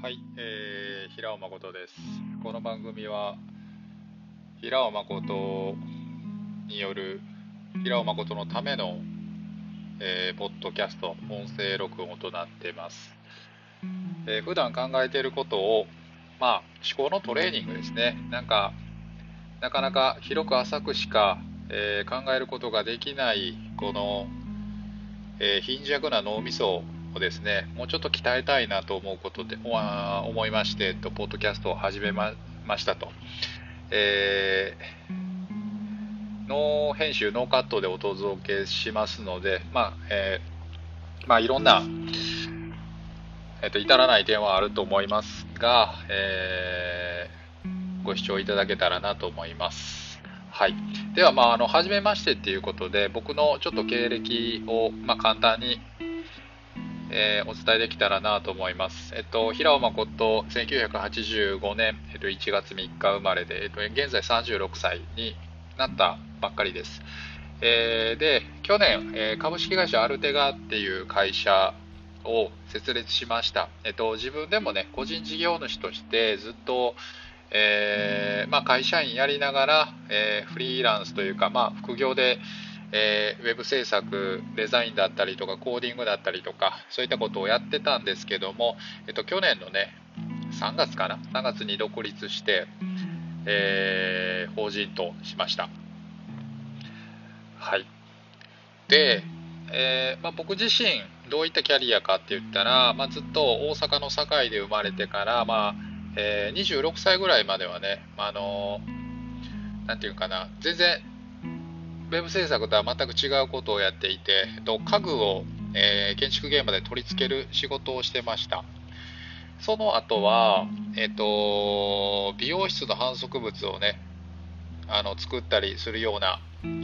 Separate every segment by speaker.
Speaker 1: はい、えー、平尾誠です。この番組は平尾誠による平尾誠のための、えー、ポッドキャスト、音声録音となっています。えー、普段考えていることを、まあ、思考のトレーニングですね。なんか、なかなか広く浅くしか、えー、考えることができない、この、えー、貧弱な脳みそをですね、もうちょっと鍛えたいなと思うことで、思いまして、と、ポッドキャストを始めましたと。えー、ノー編集、ノーカットでお届けしますので、まあ、えー、まあ、いろんな、えっ、ー、と、至らない点はあると思いますが、えー、ご視聴いただけたらなと思います。はい。では、まあ、あの、はじめましてっていうことで、僕のちょっと経歴を、まあ、簡単にえー、お伝えできたらなと思います。えっと、平尾誠、1985年、えっと、1月3日生まれで、えっと、現在36歳になったばっかりです。えー、で、去年、えー、株式会社アルテガっていう会社を設立しました。えっと、自分でもね、個人事業主としてずっと、えー、まあ、会社員やりながら、えフリーランスというか、まあ、副業で、えー、ウェブ制作、デザインだったりとか、コーディングだったりとか、そういったことをやってたんですけども、えっと、去年のね、3月かな ?3 月に独立して、えー、法人としました。はい。で、えー、まあ、僕自身、どういったキャリアかって言ったら、まあ、ずっと大阪の堺で生まれてから、まあえー、26歳ぐらいまではね、まあ、あのなんていうかな、全然ウェブ制作とは全く違うことをやっていて、家具を、えー、建築現場で取り付ける仕事をしてました。その後は、えっ、ー、と、美容室の反則物をね、あの作ったりするような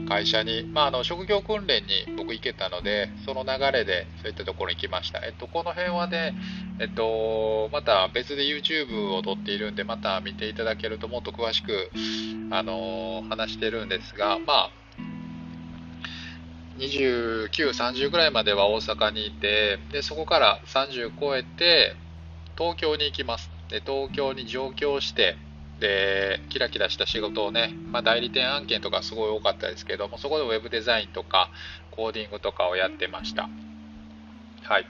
Speaker 1: 会社に、まあ、あの職業訓練に僕行けたので、その流れでそういったところに来ました。えっと、この辺はね、えっと、また別で YouTube を撮っているんで、また見ていただけるともっと詳しく、あの話してるんですが、まあ、29、30ぐらいまでは大阪にいて、で、そこから30超えて、東京に行きます。で、東京に上京して、で、キラキラした仕事をね、まあ、代理店案件とかすごい多かったですけども、そこでウェブデザインとか、コーディングとかをやってました。はい。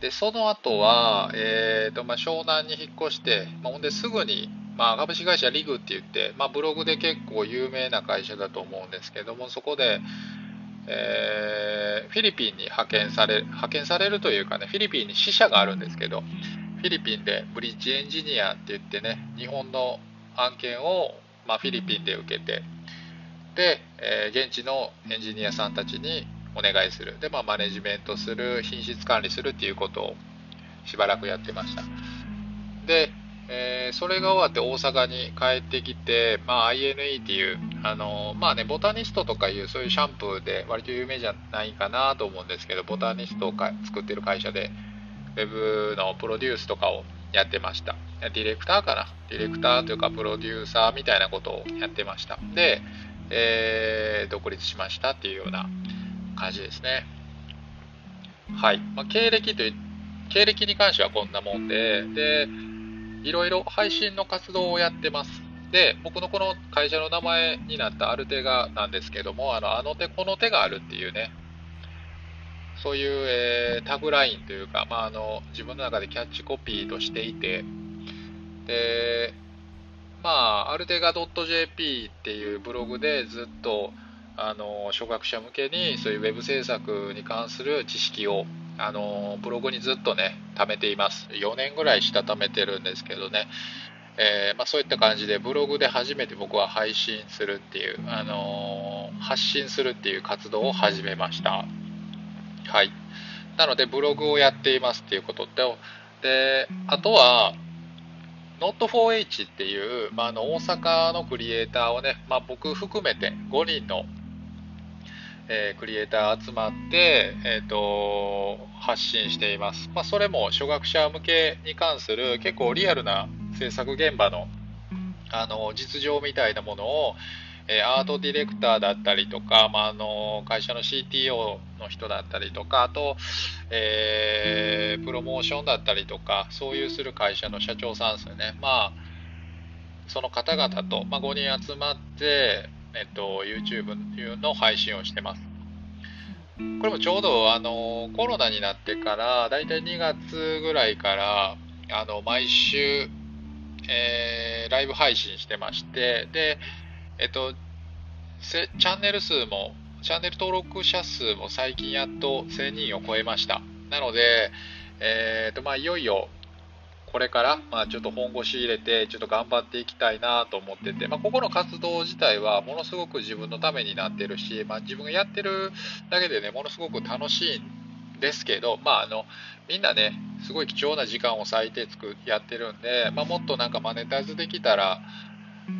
Speaker 1: で、その後は、えーとまあ、湘南に引っ越して、まあ、ほんですぐに、まあ、株式会社リグって言って、まあ、ブログで結構有名な会社だと思うんですけども、そこで、えー、フィリピンに派遣され派遣されるというかね、フィリピンに支社があるんですけど、フィリピンでブリッジエンジニアって言ってね、日本の案件を、まあ、フィリピンで受けて、で、えー、現地のエンジニアさんたちにお願いする。で、まあ、マネジメントする、品質管理するっていうことをしばらくやってました。で、えー、それが終わって大阪に帰ってきて、まあ、INE っていう、あのまあね、ボタニストとかいうそういうシャンプーで割と有名じゃないかなと思うんですけど、ボタニストを作ってる会社で、ウェブのプロデュースとかをやってました。ディレクターかな？ディレクターというかプロデューサーみたいなことをやってました。で、えー、独立しましたっていうような感じですね。はい。まあ、経歴という、経歴に関してはこんなもんで、で、いろいろ配信の活動をやってます。で、僕のこの会社の名前になったアルテガなんですけども、あのあの手この手があるっていうね、そういう、えー、タグラインというか、まあ、あの自分の中でキャッチコピーとしていて、で、まあ、アルテガ .jp っていうブログでずっとあの初学者向けにそういうウェブ制作に関する知識をあのブログにずっとね貯めています。4年ぐらいした貯めてるんですけどね、えー、まあ、そういった感じでブログで初めて僕は配信するっていう、あの発信するっていう活動を始めました。はい。なのでブログをやっていますっていうこととであとは Not4H っていう、まあ、あの大阪のクリエイターをね、まあ、僕含めて5人のえー、クリエイター集まって、えーと、発信しています、まあ、それも初学者向けに関する結構リアルな制作現場のあの実情みたいなものを、えアートディレクターだったりとか、まあ、あの会社の CTO の人だったりとかあと、えー、プロモーションだったりとかそういうする会社の社長さんですよね。まあその方々と、まあ、5人集まって、えっと、YouTube の配信をしてます。これもちょうどあのコロナになってからだいたい2月ぐらいからあの毎週、えー、ライブ配信してましてでえっと、チャンネル数も、チャンネル登録者数も最近やっと1000人を超えました。なので、えー、と、まあ、いよいよ、これから、まあ、ちょっと本腰入れて、ちょっと頑張っていきたいなと思ってて、まあ、ここの活動自体はものすごく自分のためになってるし、まあ、自分がやってるだけでね、ものすごく楽しいですけど、まあ、あの、みんなね、すごい貴重な時間を割いてつくやってるんで、まあ、もっとなんかマネタイズできたら、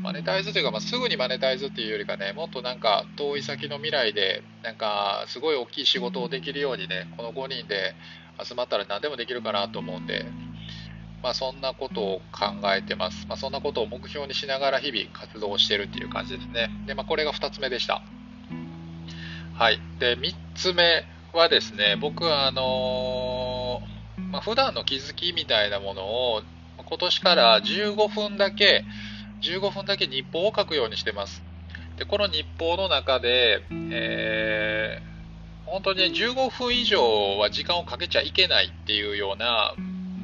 Speaker 1: マネタイズというか、まあ、すぐにマネタイズっていうよりかね、もっとなんか遠い先の未来で、なんかすごい大きい仕事をできるようにね、この5人で集まったら何でもできるかなと思うんで、まあ、そんなことを考えてます。まあ、そんなことを目標にしながら日々活動してるっていう感じですね。で、まあ、これが2つ目でした。はい。で、3つ目はですね、僕はあのー、まあ、普段の気づきみたいなものを今年から15分だけ15分だけ日報を書くようにしてます。でこの日報の中で、えー、本当に、ね、15分以上は時間をかけちゃいけないっていうような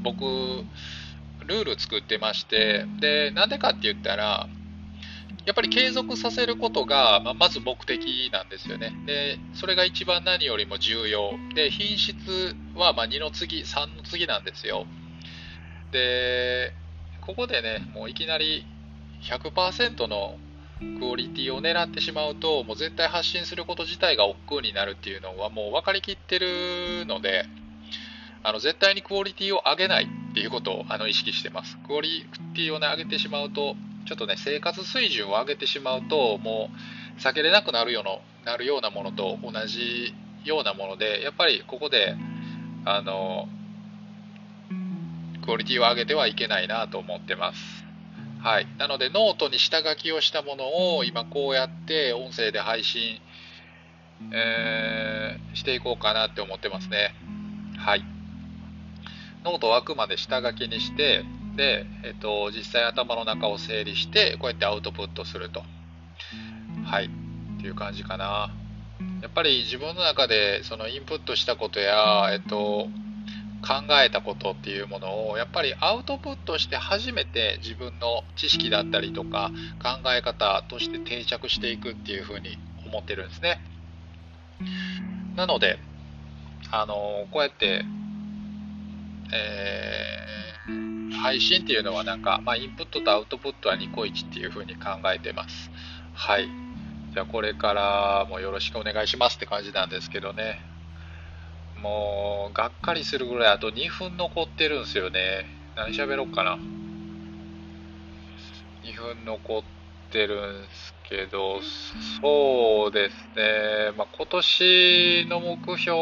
Speaker 1: 僕ルール作ってましてでなんでかって言ったらやっぱり継続させることが、ま、まず目的なんですよね。で、それが一番何よりも重要。で、品質はま2の次、3の次なんですよ。で、ここでね、もういきなり100%のクオリティを狙ってしまうともう絶対発信すること自体が億劫になるっていうのはもう分かりきってるのであの絶対にクオリティを上げないっていうことをあの意識してますクオリティを、ね、上げてしまうとちょっとね生活水準を上げてしまうともう避けれなくなるようななるようなものと同じようなものでやっぱりここであのクオリティを上げてはいけないなと思ってますはい、なのでノートに下書きをしたものを今こうやって音声で配信、えー、していこうかなって思ってますね。はい。ノートをあくまで下書きにして、で、えっと、実際頭の中を整理して、こうやってアウトプットすると。はい。っていう感じかな。やっぱり自分の中でそのインプットしたことや、えっと、考えたことっていうものをやっぱりアウトプットして初めて自分の知識だったりとか考え方として定着していくっていうふうに思ってるんですね。なので、あのこうやって、えー、配信っていうのはなんか、まあ、インプットとアウトプットはニコイチっていうふうに考えてます。はい。じゃあこれからもよろしくお願いしますって感じなんですけどね。もう、がっかりするぐらいあと2分残ってるんですよね。何喋ろうかな。2分残ってるんですけど、そうですね。まあ、今年の目標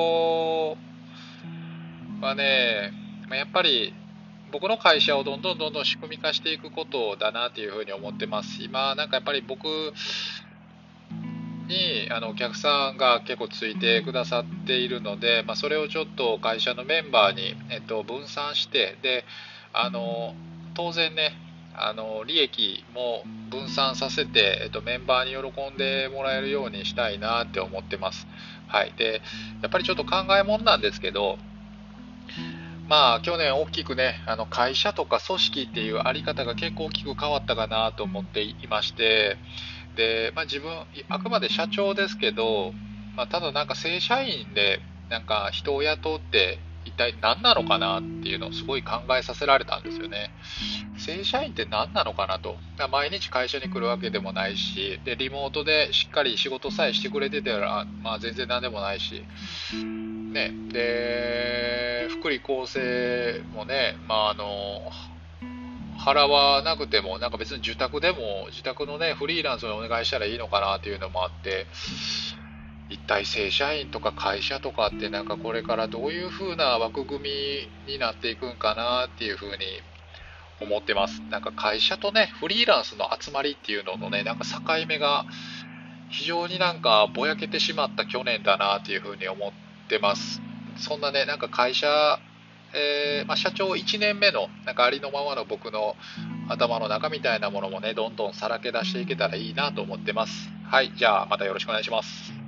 Speaker 1: はね、まあ、やっぱり僕の会社をどんどんどんどん仕組み化していくことだなというふうに思ってます。今、なんかやっぱり僕、にあのお客さんが結構ついてくださっているので、まあ、それをちょっと会社のメンバーに、えっと、分散してであの当然ねあの利益も分散させて、えっと、メンバーに喜んでもらえるようにしたいなって思ってます。はい、でやっぱりちょっと考えもんなんですけどまあ去年大きくねあの会社とか組織っていうあり方が結構大きく変わったかなと思っていましてで、まあ、自分、あくまで社長ですけど、まあ、ただなんか正社員でなんか人を雇って一体何なのかなっていうのをすごい考えさせられたんですよね。正社員って何なのかなと。毎日会社に来るわけでもないし、で、リモートでしっかり仕事さえしてくれてたら、まあ全然何でもないし、ね、で、福利厚生もね、まああの、払わなくても、なんか別に受託でも、自宅のね、フリーランスにお願いしたらいいのかなっていうのもあって、一体正社員とか会社とかってなんかこれからどういう風な枠組みになっていくんかなっていう風に思ってます。なんか会社とねフリーランスの集まりっていうののねなんか境目が非常になんかぼやけてしまった去年だなっていうふうに思ってってます。そんなねなんか会社えー、まあ、社長1年目のなんかありのままの僕の頭の中みたいなものもねどんどんさらけ出していけたらいいなと思ってます。はいじゃあまたよろしくお願いします。